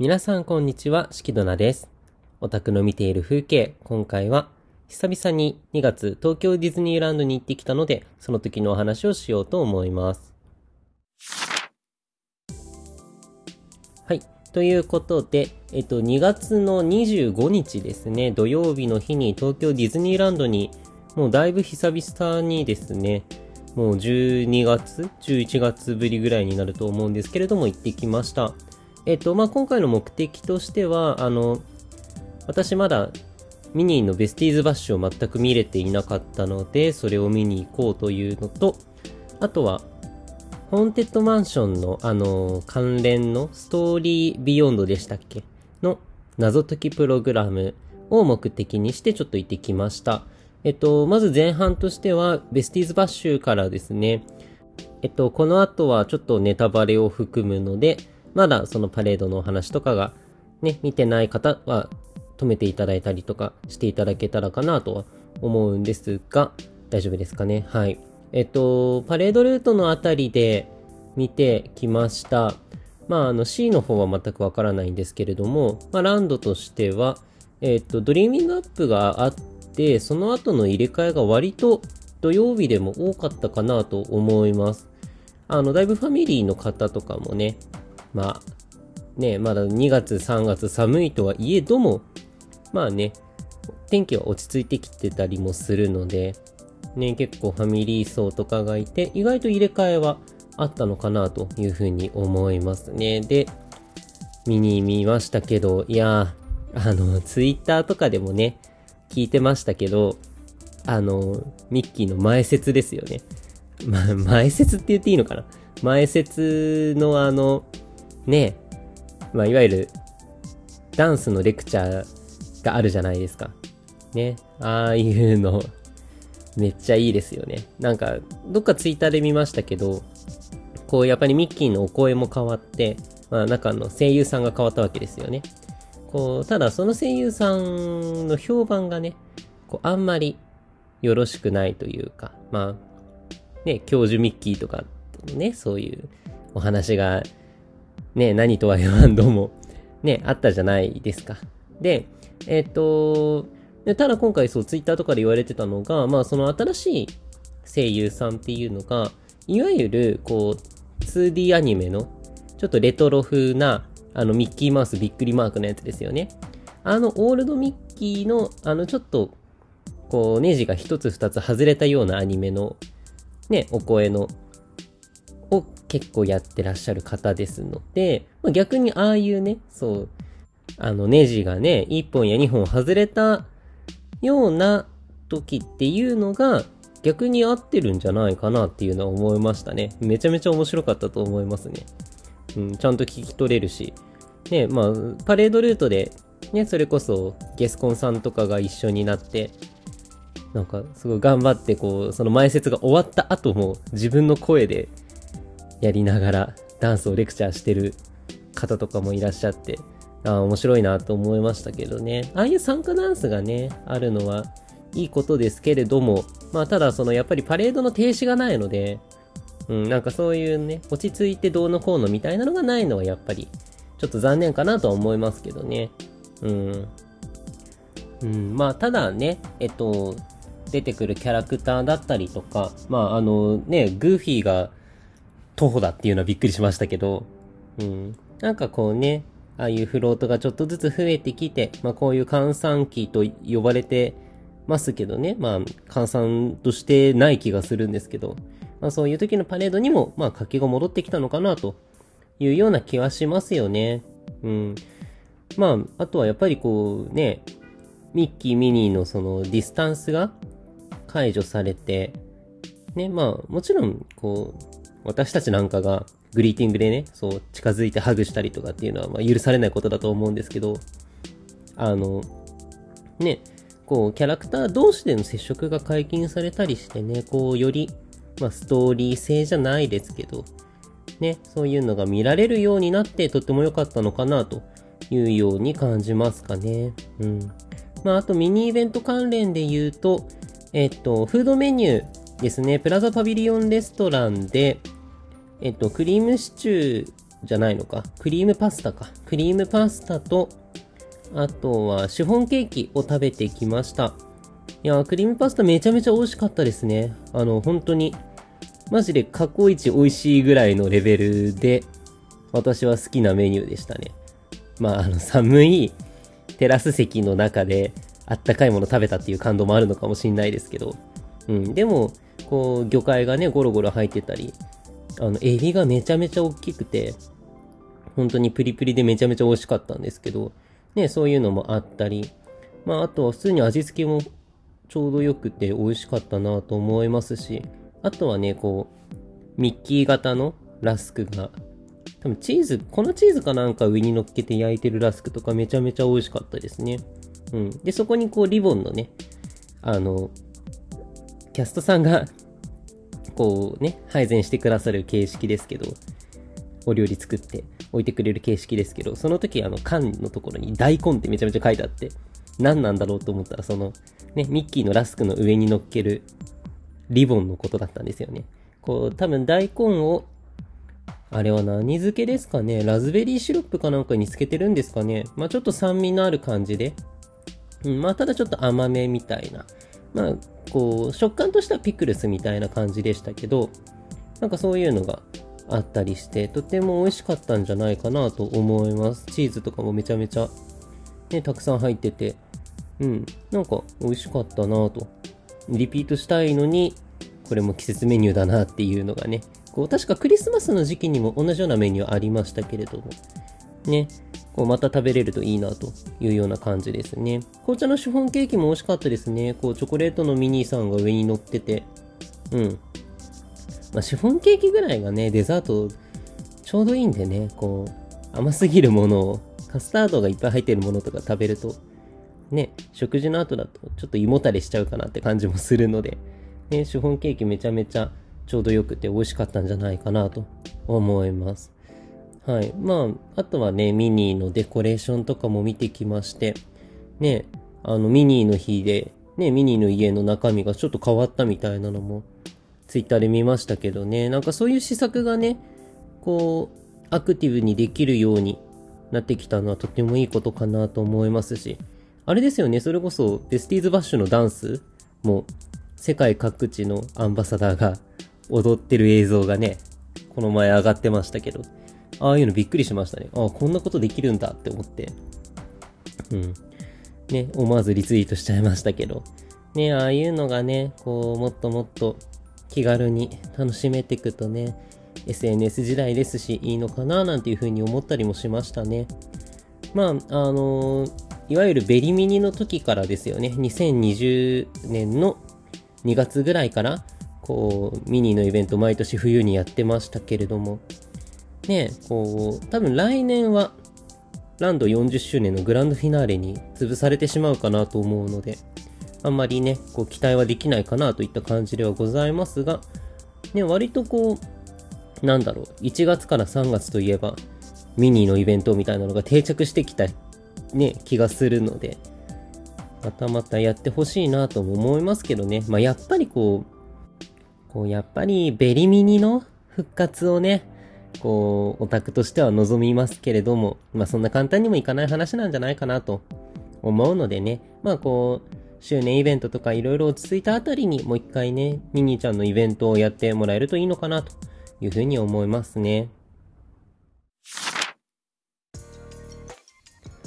皆さんこんにちは、しきどなです。オタクの見ている風景、今回は久々に2月東京ディズニーランドに行ってきたので、その時のお話をしようと思います。はい。ということで、えっと、2月の25日ですね、土曜日の日に東京ディズニーランドに、もうだいぶ久々にですね、もう12月 ?11 月ぶりぐらいになると思うんですけれども、行ってきました。えっと、まあ、今回の目的としては、あの、私まだミニーのベスティーズバッシュを全く見れていなかったので、それを見に行こうというのと、あとは、ホーンテッドマンションの、あの、関連のストーリービヨンドでしたっけ？の謎解きプログラムを目的にしてちょっと行ってきました。えっと、まず前半としては、ベスティーズバッシュからですね、えっと、この後はちょっとネタバレを含むので、まだそのパレードのお話とかがね、見てない方は止めていただいたりとかしていただけたらかなとは思うんですが、大丈夫ですかね？はい。えっと、パレードルートのあたりで見てきました。まあ、あの C の方は全くわからないんですけれども、まあ、ランドとしては、えっと、ドリーミングアップがあって、その後の入れ替えが割と土曜日でも多かったかなと思います。あの、だいぶファミリーの方とかもね、まあ、ね、まだ2月3月寒いとはいえども、まあね、天気は落ち着いてきてたりもするので、ね、結構ファミリー層とかがいて、意外と入れ替えはあったのかなというふうに思いますね。で、見に見ましたけど、いや、あの、ツイッターとかでもね、聞いてましたけど、あの、ミッキーの前説ですよね。ま、前説って言っていいのかな前説のあの、ね、まあ、いわゆる、ダンスのレクチャーがあるじゃないですか。ね。ああいうの、めっちゃいいですよね。なんか、どっかツイッターで見ましたけど、こう、やっぱりミッキーのお声も変わって、まあ、中の声優さんが変わったわけですよね。こう、ただその声優さんの評判がね、こう、あんまりよろしくないというか、まあ、ね、教授ミッキーとかね、そういうお話が、ね、何とは言わんどうも、ね、あったじゃないですか。で、えっ、と、ただ今回そう、ツイッターとかで言われてたのが、まあ、その新しい声優さんっていうのが、いわゆる、こう、2D アニメの、ちょっとレトロ風な、あの、ミッキーマウスびっくりマークのやつですよね。あの、オールドミッキーの、あの、ちょっと、こう、ネジが一つ二つ外れたようなアニメの、ね、お声の、を結構やってらっしゃる方ですので、まあ、逆にああいうね、そう、あの、ネジがね、1本や2本外れたような時っていうのが、逆に合ってるんじゃないかなっていうのは思いましたね。めちゃめちゃ面白かったと思いますね。うん、ちゃんと聞き取れるし。ね、まあ、パレードルートで、ね、それこそゲスコンさんとかが一緒になって、なんかすごい頑張ってこう、その前説が終わった後も自分の声でやりながらダンスをレクチャーしてる方とかもいらっしゃって、ああ、面白いなと思いましたけどね。ああいう参加ダンスがね、あるのはいいことですけれども、まあただそのやっぱりパレードの停止がないので、うん、なんかそういうね、落ち着いてどうのこうのみたいなのがないのはやっぱりちょっと残念かなとは思いますけどね。うん。うん、まあただね、えっと、出てくるキャラクターだったりとか、まああのね、グーフィーが徒歩だっていうのはびっくりしましたけど、うん。なんかこうね、ああいうフロートがちょっとずつ増えてきて、まあこういう閑散期と呼ばれてますけどね、まあ閑散としてない気がするんですけど、まあそういう時のパレードにも、まあ活気が戻ってきたのかなというような気はしますよね。うん。まあ、あとはやっぱりこうね、ミッキー、ミニーのそのディスタンスが解除されて、ね、まあもちろんこう、私たちなんかがグリーティングでね、そう近づいてハグしたりとかっていうのはま許されないことだと思うんですけど、あの、ね、こうキャラクター同士での接触が解禁されたりしてね、こうより、まあストーリー性じゃないですけど、ね、そういうのが見られるようになってとっても良かったのかなというように感じますかね。うん。まああとミニイベント関連で言うと、えっと、フードメニューですね、プラザパビリオンレストランで、えっと、クリームシチューじゃないのか？クリームパスタか。クリームパスタと、あとはシフォンケーキを食べてきました。いやクリームパスタめちゃめちゃ美味しかったですね。あの、本当に、マジで過去一美味しいぐらいのレベルで、私は好きなメニューでしたね。まあ、あの、寒いテラス席の中で、あったかいもの食べたっていう感動もあるのかもしんないですけど、うん、でも、こう、魚介がね、ゴロゴロ入ってたり、あの、エビがめちゃめちゃ大きくて、本当にプリプリでめちゃめちゃ美味しかったんですけど、ね、そういうのもあったり、まあ、あとは普通に味付けもちょうど良くて美味しかったなと思いますし、あとはね、こう、ミッキー型のラスクが、多分チーズ、粉チーズかなんか上に乗っけて焼いてるラスクとかめちゃめちゃ美味しかったですね。うん。で、そこにこうリボンのね、あの、キャストさんが、こうね、配膳してくださる形式ですけど、お料理作って置いてくれる形式ですけど、その時あの缶のところに大根ってめちゃめちゃ書いてあって、何なんだろうと思ったら、その、ね、ミッキーのラスクの上に乗っけるリボンのことだったんですよね。こう、多分大根を、あれは何漬けですかねラズベリーシロップかなんかにつけてるんですかねまあちょっと酸味のある感じで、うん、まあ、ただちょっと甘めみたいな。まあ、こう、食感としてはピクルスみたいな感じでしたけど、なんかそういうのがあったりして、とても美味しかったんじゃないかなと思います。チーズとかもめちゃめちゃ、ね、たくさん入ってて、うん、なんか美味しかったなと。リピートしたいのに、これも季節メニューだなっていうのがね、こう、確かクリスマスの時期にも同じようなメニューありましたけれども、ね、こうまた食べれるといいなというような感じですね。紅茶のシフォンケーキも美味しかったですね。こうチョコレートのミニーさんが上に乗ってて。うん。まあ、シフォンケーキぐらいがね、デザートちょうどいいんでね、こう甘すぎるものを、カスタードがいっぱい入ってるものとか食べると、ね、食事の後だとちょっと胃もたれしちゃうかなって感じもするので、ね、シフォンケーキめちゃめちゃちょうどよくて美味しかったんじゃないかなと思います。はい。まあ、あとはね、ミニーのデコレーションとかも見てきまして、ね、あの、ミニーの日で、ね、ミニーの家の中身がちょっと変わったみたいなのも、ツイッターで見ましたけどね、なんかそういう施策がね、こう、アクティブにできるようになってきたのはとてもいいことかなと思いますし、あれですよね、それこそ、ベスティーズバッシュのダンスも、世界各地のアンバサダーが踊ってる映像がね、この前上がってましたけど、ああいうのびっくりしましたね。ああ、こんなことできるんだって思って。うん。ね、思わずリツイートしちゃいましたけど。ね、ああいうのがね、こう、もっともっと気軽に楽しめていくとね、SNS 時代ですし、いいのかななんていうふうに思ったりもしましたね。まあ、あのー、いわゆるベリミニの時からですよね。2020年の2月ぐらいから、こう、ミニのイベント毎年冬にやってましたけれども、ね、こう、多分来年は、ランド40周年のグランドフィナーレに潰されてしまうかなと思うので、あんまりね、こう期待はできないかなといった感じではございますが、ね、割とこう、なんだろう、1月から3月といえば、ミニのイベントみたいなのが定着してきた、ね、気がするので、またまたやってほしいなとも思いますけどね。まあ、やっぱりこう、こう、やっぱりベリミニの復活をね、こう、オタクとしては望みますけれども、まあそんな簡単にもいかない話なんじゃないかなと思うのでね、まあこう、周年イベントとかいろいろ落ち着いたあたりにもう一回ね、ミニーちゃんのイベントをやってもらえるといいのかなというふうに思いますね。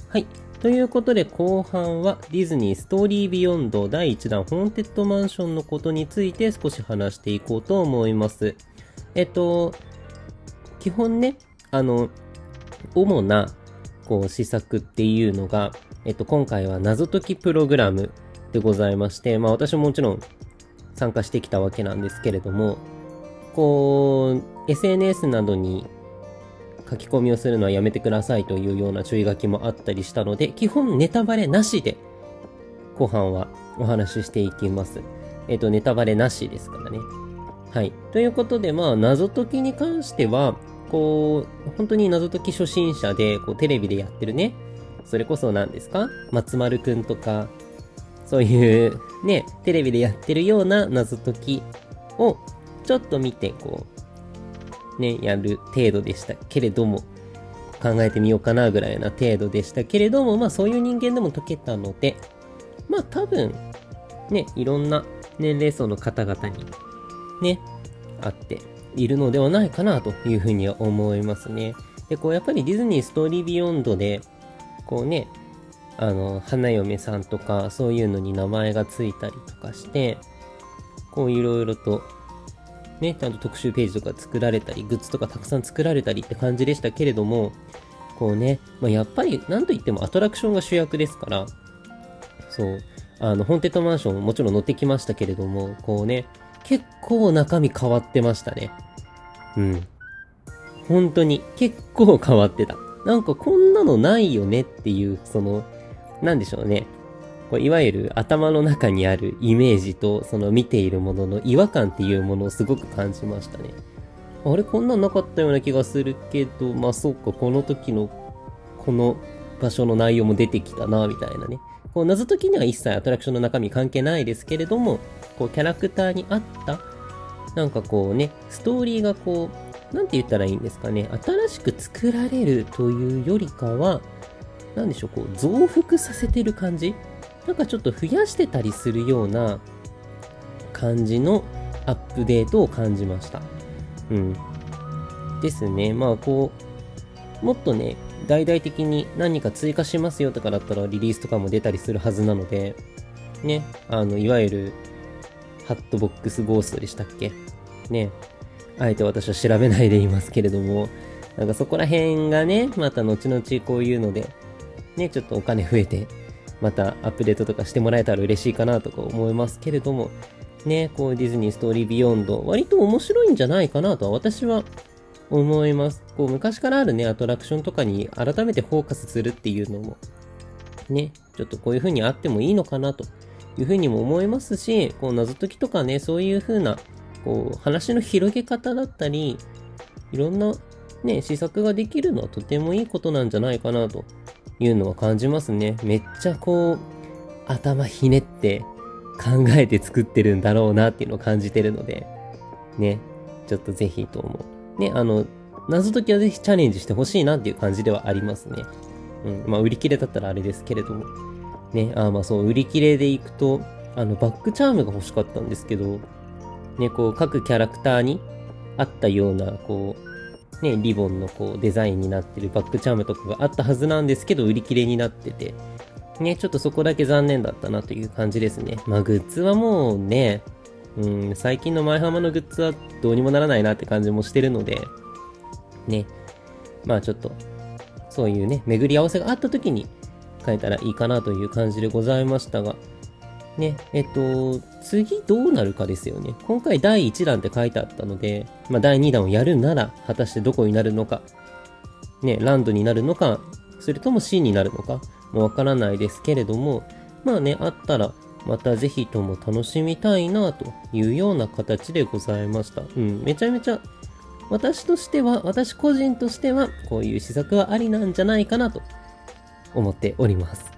はい。ということで後半はディズニーストーリービヨンド第1弾ホーンテッドマンションのことについて少し話していこうと思います。えっと、基本ね、あの、主な、こう、施策っていうのが、えっと、今回は謎解きプログラムでございまして、まあ私ももちろん参加してきたわけなんですけれども、こう、SNS などに書き込みをするのはやめてくださいというような注意書きもあったりしたので、基本ネタバレなしで後半はお話ししていきます。えっ、と、ネタバレなしですからね。はい。ということで、まあ、謎解きに関しては、こう、本当に謎解き初心者で、こう、テレビでやってるね、それこそ何ですか？松丸くんとか、そういう、ね、テレビでやってるような謎解きを、ちょっと見て、こうね、やる程度でしたけれども、考えてみようかなぐらいな程度でしたけれども、まあそういう人間でも解けたので、まあ多分、ね、いろんな年齢層の方々に、ね、あっているのではないかなというふうには思いますね。で、こうやっぱりディズニーストーリービヨンドで、こうね、あの、花嫁さんとかそういうのに名前がついたりとかして、こういろいろとね、ちゃんと特集ページとか作られたり、グッズとかたくさん作られたりって感じでしたけれども、こうね、まあ、やっぱり何と言ってもアトラクションが主役ですから、そう、あの、ホーンテッドマンションももちろん乗ってきましたけれども、こうね、結構中身変わってましたね。うん。本当に結構変わってた。なんかこんなのないよねっていう、その、なんでしょうね。こういわゆる頭の中にあるイメージとその見ているものの違和感っていうものをすごく感じましたね。あれこんなんなかったような気がするけど、まあそうか、この時のこの場所の内容も出てきたな、みたいなね。こう謎解きには一切アトラクションの中身関係ないですけれども、こうキャラクターに合った、なんかこうね、ストーリーがこう、なんて言ったらいいんですかね、新しく作られるというよりかは、なんでしょう、こう増幅させてる感じ？なんかちょっと増やしてたりするような感じのアップデートを感じました。うん。ですね。まあこう、もっとね、大々的に何か追加しますよとかだったらリリースとかも出たりするはずなので、ね、あの、いわゆる、ハットボックスゴーストでしたっけ？ね、あえて私は調べないでいますけれども、なんかそこら辺がね、また後々こういうので、ね、ちょっとお金増えてまたアップデートとかしてもらえたら嬉しいかなとか思いますけれども、ね、こうディズニーストーリービヨンド、割と面白いんじゃないかなとは私は思います。こう昔からあるね、アトラクションとかに改めてフォーカスするっていうのも、ね、ちょっとこういう風にあってもいいのかなという風にも思いますし、こう謎解きとかね、そういう風な、こう話の広げ方だったり、いろんなね、施策ができるのはとてもいいことなんじゃないかなというのは感じますね。めっちゃこう、頭ひねって考えて作ってるんだろうなっていうのを感じてるので、ね、ちょっとぜひと思う。ね、あの、謎解きはぜひチャレンジしてほしいなっていう感じではありますね。うん、まあ売り切れだったらあれですけれども。ね、あまあそう、売り切れでいくと、あの、バックチャームが欲しかったんですけど、ね、こう、各キャラクターに合ったような、こう、ね、リボンのこうデザインになってるバックチャームとかがあったはずなんですけど、売り切れになってて、ね、ちょっとそこだけ残念だったなという感じですね。まあ、グッズはもうね、うん、最近の前浜のグッズはどうにもならないなって感じもしてるので、ね、まあちょっと、そういうね、巡り合わせがあった時に変えたらいいかなという感じでございましたが、ね、えっと、次どうなるかですよね。今回第1弾って書いてあったので、まあ、第2弾をやるなら、果たしてどこになるのか、ね、ランドになるのか、それとも C になるのか、もわからないですけれども、まあね、あったら、またぜひとも楽しみたいなというような形でございました。うん、めちゃめちゃ、私としては、私個人としては、こういう施策はありなんじゃないかなと思っております。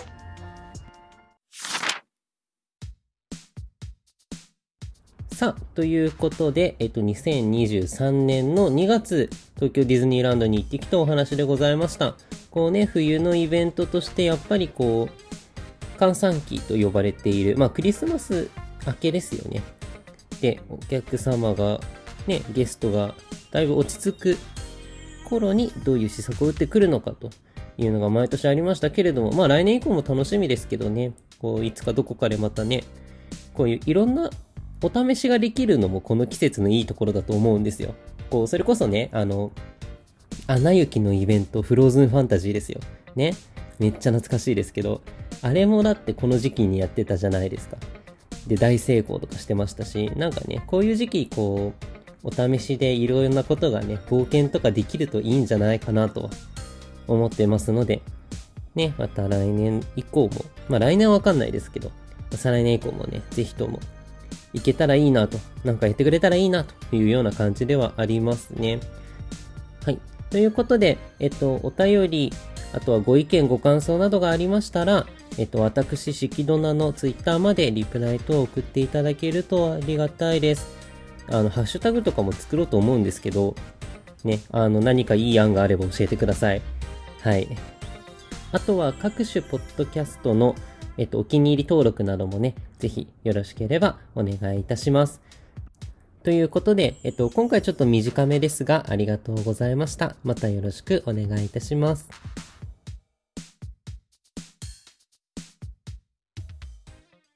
さあ、ということで、えっと、2023年の2月、東京ディズニーランドに行ってきたお話でございました。こうね、冬のイベントとして、やっぱりこう、閑散期と呼ばれている、まあ、クリスマス明けですよね。で、お客様が、ね、ゲストがだいぶ落ち着く頃にどういう施策を打ってくるのかというのが毎年ありましたけれども、まあ来年以降も楽しみですけどね、こういつかどこかでまたね、こういういろんなお試しができるのもこの季節のいいところだと思うんですよ。こう、それこそね、あの、アナ雪のイベント、フローズンファンタジーですよ。ね。めっちゃ懐かしいですけど、あれもだってこの時期にやってたじゃないですか。で、大成功とかしてましたし、なんかね、こういう時期、こう、お試しでいろいろなことがね、冒険とかできるといいんじゃないかなと思ってますので、ね、また来年以降も、まあ来年はわかんないですけど、再来年以降もね、ぜひともいけたらいいなと、なんかやってくれたらいいなというような感じではありますね。はい。ということで、えっと、お便り、あとはご意見、ご感想などがありましたら、えっと、私、しきどなのツイッターまでリプライ等を送っていただけるとありがたいです。あの、ハッシュタグとかも作ろうと思うんですけど、ね、あの、何かいい案があれば教えてください。はい。あとは各種ポッドキャストの、えっと、お気に入り登録などもね、ぜひよろしければお願いいたします。ということで、えっと、今回ちょっと短めですが、ありがとうございました。またよろしくお願いいたします。